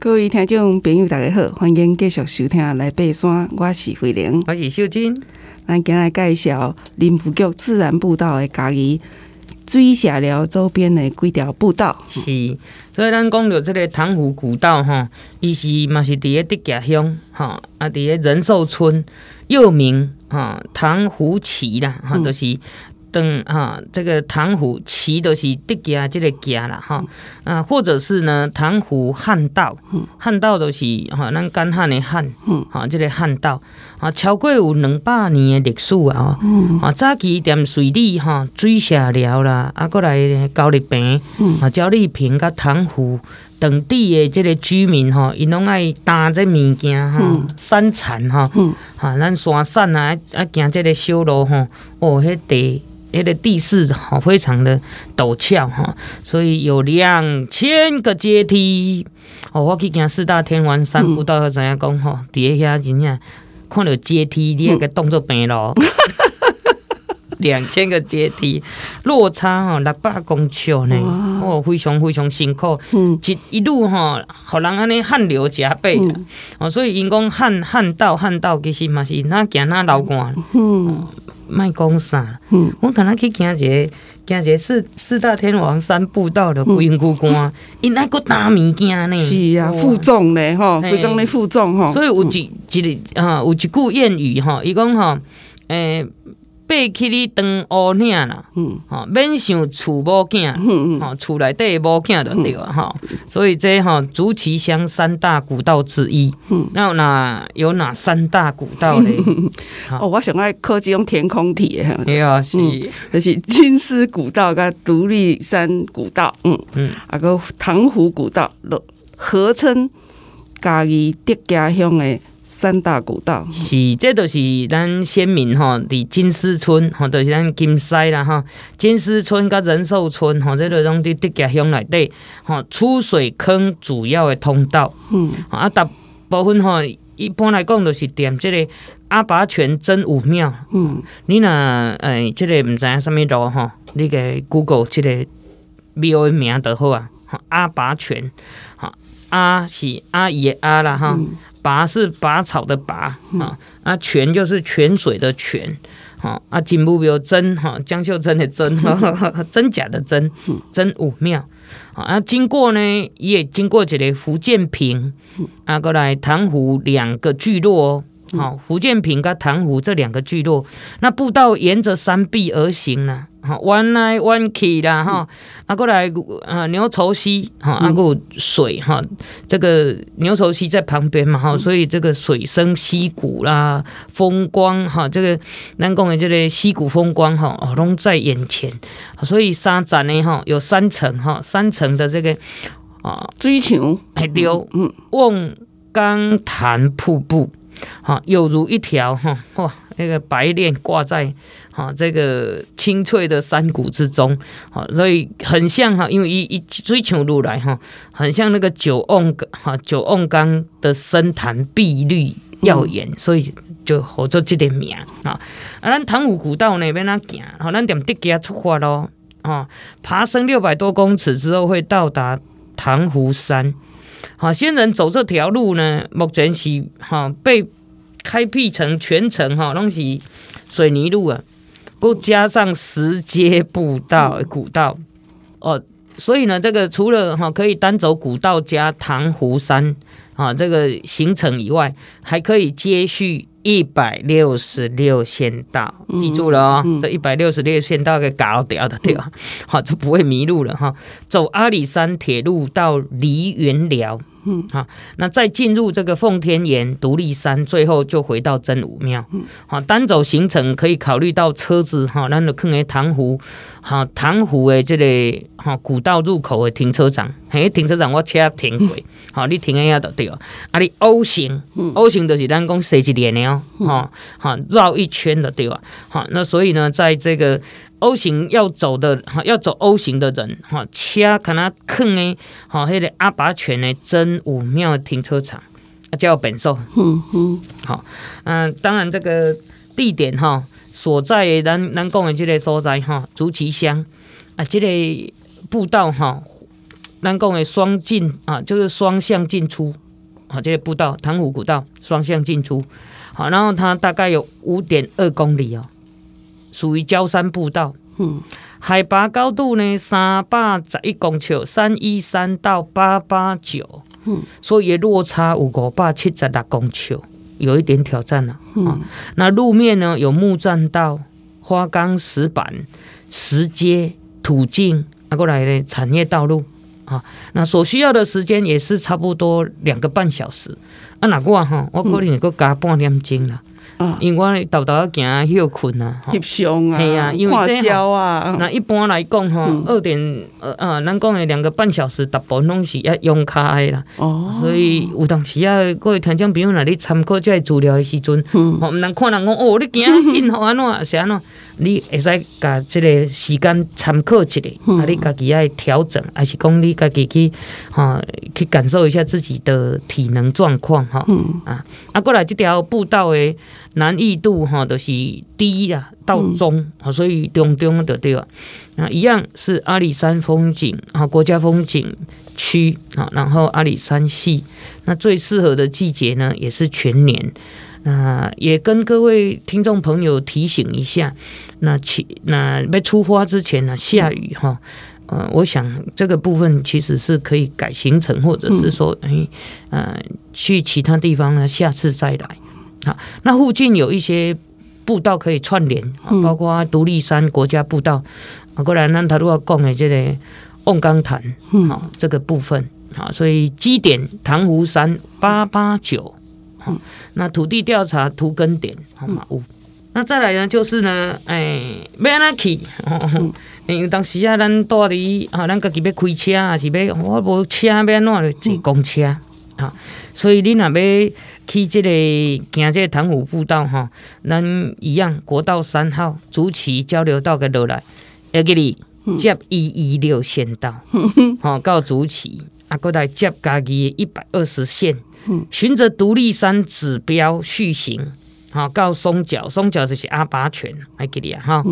各位听众朋友，大家好，欢迎继续收听《来爬山》，我是慧玲，我是秀珍。咱今日介绍林务局自然步道的家己水下寮周边的几条步道。是，所以咱讲到这个塘湖古道哈，伊是嘛是伫个竹崎乡哈，啊伫个仁寿村，又名哈塘湖崎啦，哈都、就是。等哈，这个塘湖崎都是竹崎这个家啦哈，啊，或者是呢塘湖旱道，旱道都是哈，咱干旱的旱，哈，这个旱道啊，超过有两百年的历史啊，啊，早期踮水利哈，水下寮啦，啊，过来高丽平，啊，鸟丽坪甲唐湖等地的这个居民吼，因拢爱担这物件吼，山产吼，哈，咱山产啊，啊，行这个小路吼，哦，迄地。迄个地势吼，非常的陡峭哈，所以有两千个阶梯。哦，我去行四大天王山步道，怎样讲哈？底下真正看到阶梯，你那个动作平咯。两千个阶梯，落差吼六百公尺呢，哦，非常非常辛苦。嗯，一一路吼，互人安尼汗流浃背啦。哦，所以因讲汗汗道汗道其实嘛是哪行哪流汗。嗯。卖讲啥？嗯，我刚才去行一个，行一个四四大天王山步道的龟龟关，因爱个大物件呢？是啊，负重呢，吼，规工咧负重吼。所以有一一个哈，有一句谚语吼，伊讲吼，诶。爬起你当乌岭啦，吼免想厝某囝，吼厝内底某囝就对啊，吼，所以这吼竹崎乡三大古道之一，那哪有哪三大古道呢？哦，我想爱考这种填空题诶，对啊，是，就是金丝古道跟独立山古道，嗯。嗯，啊个塘湖古道，合称家己德家乡诶。三大古道是，这都是咱先民吼，伫金狮村吼，就是咱金狮啦吼，金狮村甲仁寿村吼，这都拢伫德家乡内底吼，出水坑主要的通道。嗯，啊，大部分吼，一般来讲都是踮这个阿拔泉真武庙。嗯，你若诶，这个毋知影啥物路吼，你个 Google 这个庙的名就好啊。阿拔泉，哈，阿是阿姨的阿啦哈。拔是拔草的拔啊，啊泉就是泉水的泉，啊啊金木有真哈江秀真的真，真假的真，真武庙啊，经过呢也经过这个福建平啊过来塘湖两个聚落，好福建平跟潭湖这两个聚落，那步道沿着山壁而行呢。弯来弯去啦，哈，啊，过来啊，牛稠溪，哈，啊，过水，哈，这个牛稠溪在旁边嘛，哈，所以这个水声溪谷啦，风光，哈，这个咱讲的这个溪谷风光，哈，哦，拢在眼前，所以三展呢，哈，有三层，哈，三层的这个啊，追求还丢，嗯，望江潭瀑布，哈，有如一条，哈，哇。那个白链挂在哈这个清翠的山谷之中，哈，所以很像哈，因为一一追求如来哈，很像那个九瓮哈九瓮缸的深潭碧绿耀眼，所以就合作这个名啊。啊，咱唐湖古道呢要哪行，好，咱点竹崎出发咯，啊，爬升六百多公尺之后会到达塘湖山。好，仙人走这条路呢，目前是哈被。开辟成全程哈，拢是水泥路啊，不加上石阶步道、古道哦，所以呢，这个除了哈可以单走古道加塘湖山啊这个行程以外，还可以接续一百六十六线道，记住了哦，这一百六十六线道给搞掉的对吧？好，就不会迷路了哈。走阿里山铁路到梨园寮。嗯，好，那再进入这个奉天岩独立山，最后就回到真武庙。嗯好，单走行程可以考虑到车子哈，咱就放在塘湖，好，塘湖的这个哈古道入口的停车场，嘿，停车场我车停过，好，你停一下就对了。啊，你 O 型，O 型就是咱讲设计连的哦，哈，好，绕一圈的对吧？好，那所以呢，在这个。O 型要走的哈，要走 O 型的人哈，车可能坑诶，哈，迄个阿拔泉呢真武庙停车场啊，叫本寿，嗯嗯，好，嗯，当然这个地点哈，所在咱咱讲的这个所在哈，竹崎乡啊，这个步道哈，咱讲的双进啊，就是双向进出啊，这个步道唐湖古道双向进出，好，然后它大概有五点二公里哦，属于焦山步道，嗯，海拔高度呢三百十一公尺，三一三到八八九，嗯，所以落差有五百七十六公尺，有一点挑战了，嗯，那路面呢有木栈道、花岗石板、石阶、土径，啊过来的产业道路。啊，那所需要的时间也是差不多两个半小时。啊，那我哈，我可能会加半点钟啦。啊，因为我豆豆要行休困啊，翕相啊，系啊，因为这啊。那一般来讲哈，二点呃呃，咱讲的两个半小时，大部分拢是要用卡的啦。哦。所以有当时啊，各位听众朋友，若你参考这资料的时阵，嗯，唔能看人讲哦，你行因好安怎是安怎。你会使甲这个时间参考一下，啊，你家己爱调整，还是讲你家己去哈去感受一下自己的体能状况哈。啊，啊，过来这条步道的难易度哈都是低啊到中啊，所以中中的对吧？那一样是阿里山风景啊国家风景区啊，然后阿里山系，那最适合的季节呢也是全年。那也跟各位听众朋友提醒一下，那起那在出发之前呢，下雨哈，呃，我想这个部分其实是可以改行程，或者是说，哎，呃，去其他地方呢，下次再来。好，那附近有一些步道可以串联，包括独立山国家步道，啊，过来咱他都要讲的这个瓮缸潭，好，这个部分，好，所以基点塘湖山八八九。那土地调查图根点好嘛？五，那再来呢？就是呢，哎，要安怎去？因为当时啊，咱住伫啊，咱家己要开车，还是要我无车要安怎坐公车啊？所以你若要去这个行这个塘湖步道吼，咱一样国道三号竹崎交流道个落来，要给你接一一六线道，吼到竹崎啊，过来接家己一百二十线。循着独立山指标续行，好到松脚，松脚就是阿拔泉，还记得啊哈。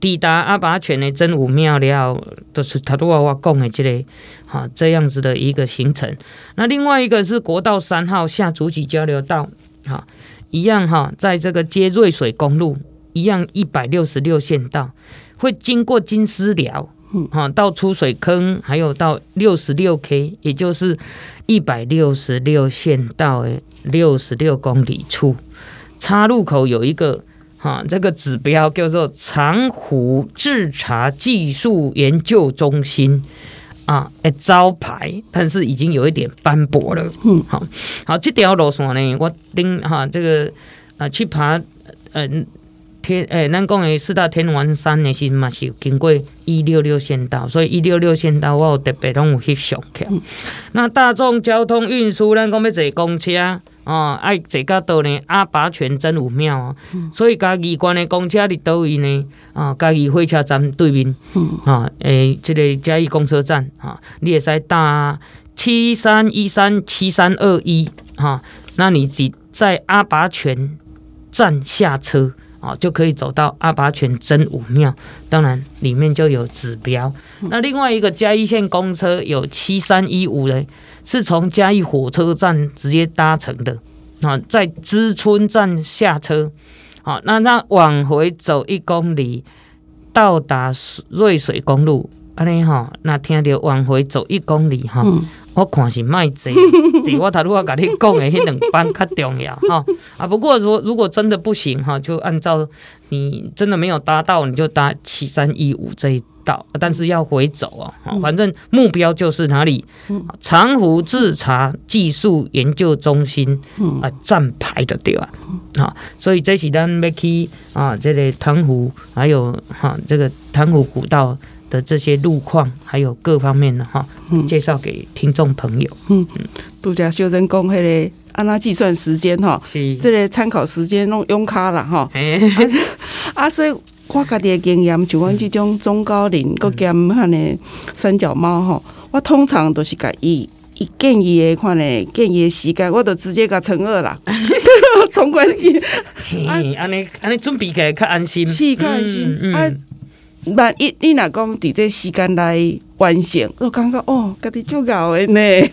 抵达阿拔泉的真武庙了，都是他都话我讲的这个，哈这样子的一个行程。那另外一个是国道三号下竹崎交流道，哈一样哈，在这个接瑞水公路，一样一百六十六线道，会经过金丝寮。哈，到出水坑，还有到六十六 K，也就是一百六十六线道的六十六公里处，岔路口有一个哈，这个指标叫做长湖制茶技术研究中心啊，诶，招牌，但是已经有一点斑驳了。嗯，好，好，这条路线呢，我顶哈，这个啊，去爬，嗯。天诶、欸，咱讲诶四大天王山的时嘛是有经过一六六县道，所以一六六县道我有特别拢有翕相去。嗯、那大众交通运输，咱讲要坐公车哦，爱坐到倒呢阿拔泉真有庙哦，嗯、所以嘉义关的公车伫倒位呢？哦，嘉义火车站对面，嗯，哦，诶、欸，这个嘉义公车站啊，你会使搭七三一三七三二一哈，那你只在阿拔泉站下车。哦，就可以走到阿拔泉真武庙，当然里面就有指标。那另外一个嘉义县公车有七三一五嘞，是从嘉义火车站直接搭乘的啊，在知春站下车，好，那那往回走一公里，到达瑞水公路，安尼哈，那听着往回走一公里哈。嗯我看是卖这，这我头拄仔甲你讲的，迄两班较重要哈。啊，不过说如果真的不行哈，就按照你真的没有搭到，你就搭七三一五这一道，但是要回走哦。反正目标就是哪里？长湖制茶技术研究中心啊，站牌的对吧？啊，所以这是咱要去啊，这个塘湖，还有哈这个塘湖古道。的这些路况，还有各方面的哈，介绍给听众朋友。嗯嗯，拄则小珍讲迄个按哪计算时间哈？是，这个参考时间弄用卡啦哈。啊，所以我家己的经验，就阮即种中高龄，搁兼遐呢三脚猫哈，我通常都是甲伊伊建议的款嘞，建议的时间，我都直接甲乘二啦，从关机。安尼安尼准备起来较安心，是较安心。啊。万一你若讲伫这时间内完成，我感觉哦，家己足够的呢，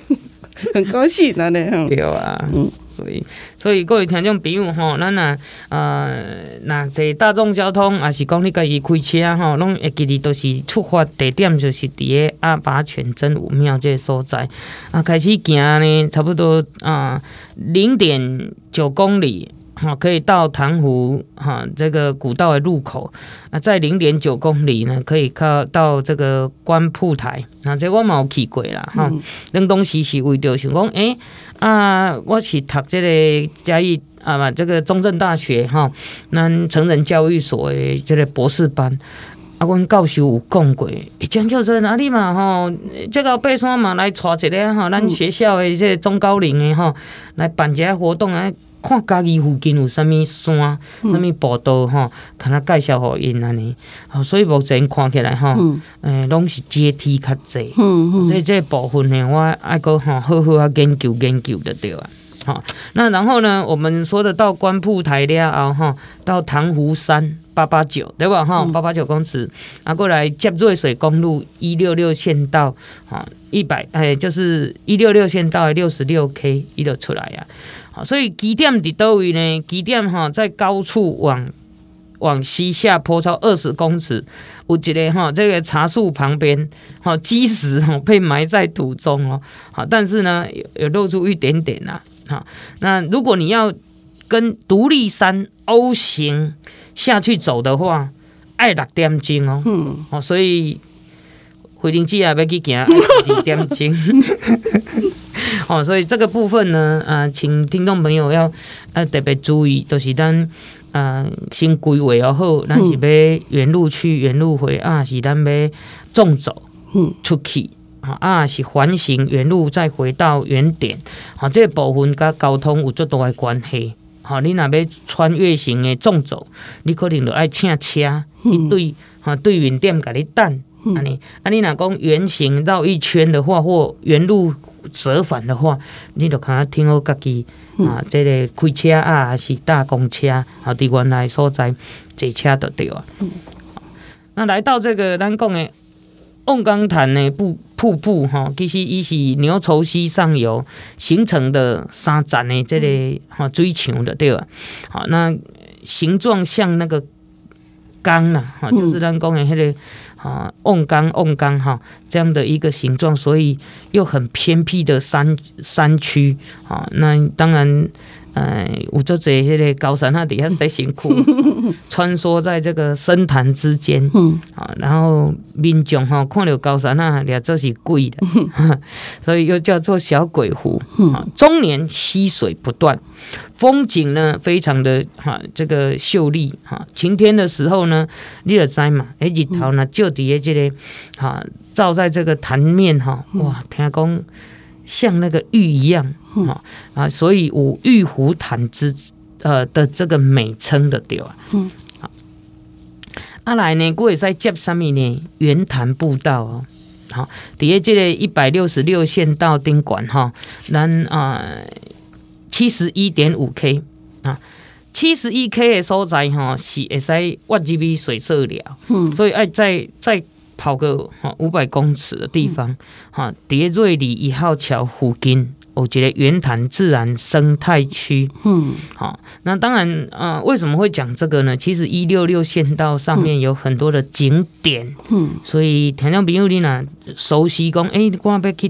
很高兴安尼。对啊，嗯。所以，所以各位听众朋友吼，咱若呃，若坐大众交通，也是讲你家己开车吼，拢会记得都是出发地点就是伫个阿拔泉真武庙这个所在啊，开始行呢，差不多啊零点九公里。好，可以到潭湖哈这个古道的入口啊，在零点九公里呢，可以靠到这个观瀑台啊。这我嘛有去过啦哈。恁当时是为着想讲，诶、欸、啊，我是读这个嘉义啊嘛，这个中正大学哈，咱成人教育所的这个博士班啊，阮教授有讲过，江教授哪里嘛吼，这个爬山嘛来带一个哈，咱学校的这个中高龄的哈，来办一个活动啊。看家己附近有啥物山、啥物步道吼，看他介绍互因安尼。吼，所以目前看起来吼，诶、嗯，拢、欸、是阶梯较济。嗯嗯。所以这部分呢，我爱搁吼好好啊研究研究的对啊。好，那然后呢，我们说的到观瀑台了后吼，到塘湖山八八九对吧？哈，八八九公尺，啊，过来接瑞水公路一六六县道，哈，一百诶，就是一六六县道六十六 K 伊就出来呀。好，所以基点伫倒位呢？基点哈在高处往往西下坡超二十公尺，有一个哈这个茶树旁边，哈基石哈被埋在土中哦。好，但是呢有有露出一点点呐。好，那如果你要跟独立山 O 型下去走的话，爱六点钟哦。嗯。好，所以回林记啊，要去行 爱几点钟？哦，所以这个部分呢，啊、呃，请听众朋友要呃特别注意，就是咱啊、呃、先规划要好，咱是要原路去，原路回啊，是咱要纵走，嗯，出去啊，是环形原路再回到原点，好，这个部分跟交通有足大的关系。好，你若要穿越型的纵走，你可能就爱请车去对，哈，对原点甲你等。啊你啊你若讲圆形绕一圈的话，或原路折返的话，你就看听好家己啊，这个开车啊，还是搭公车，啊，伫原来所在坐车就对啊。嗯，那来到这个咱讲的瓮缸潭的瀑瀑布哈，其实伊是牛稠溪上游形成的三层的这个吼水墙的对吧？好，那形状像那个缸呐，哈，就是咱讲的迄个。啊，瓮缸瓮缸哈，这样的一个形状，所以又很偏僻的山山区啊，那当然。哎，有做这些的高山，那底下在辛苦，穿梭在这个深潭之间，嗯，啊，然后民众哈看到高山那俩就是贵的，所以又叫做小鬼湖，啊，终年溪水不断，风景呢非常的哈这个秀丽哈，晴天的时候呢，你也知嘛，哎日头呢就底下这个哈照在这个潭面哈，哇，听讲。像那个玉一样，啊啊，所以有玉湖潭之呃的这个美称的对啊。嗯，好，啊来呢，我会在接上面呢，圆潭步道哦，好，底下这个一百六十六线道顶管哈，咱啊七十一点五 K 啊，七十一 K 的所在哈是会使挖几笔水色了，嗯，所以爱再再。跑个哈五百公尺的地方，哈叠瑞里一号桥附近，我觉得圆潭自然生态区，嗯，好，那当然啊，为什么会讲这个呢？其实一六六县道上面有很多的景点，嗯，所以听众朋友你呢熟悉讲，哎、欸，你赶快去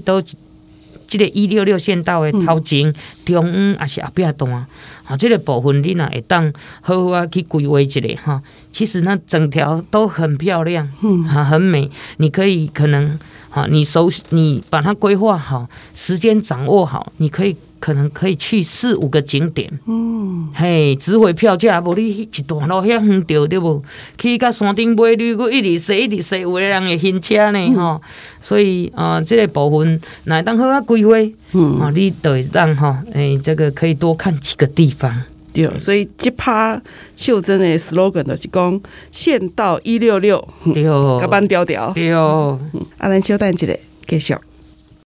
到这个一六六线道的头前、中央也是后壁段。啊，这个部分你若会当好好啊去规划一下哈。其实那整条都很漂亮，嗯，啊，很美。你可以可能啊，你熟你把它规划好，时间掌握好，你可以。可能可以去四五个景点，嗯，嘿，值回票价，无你一段路遐远着对不？去到山顶买驴，佫一直踅一直踅，有的人会晕车呢，吼、嗯。所以啊，这个部分来当好啊规划，嗯，啊，你得让哈，哎，这个可以多看几个地方。对，所以这趴秀珍的 slogan 就是讲县道一六六，对，甲板调调，对，啊，咱稍等一下继续。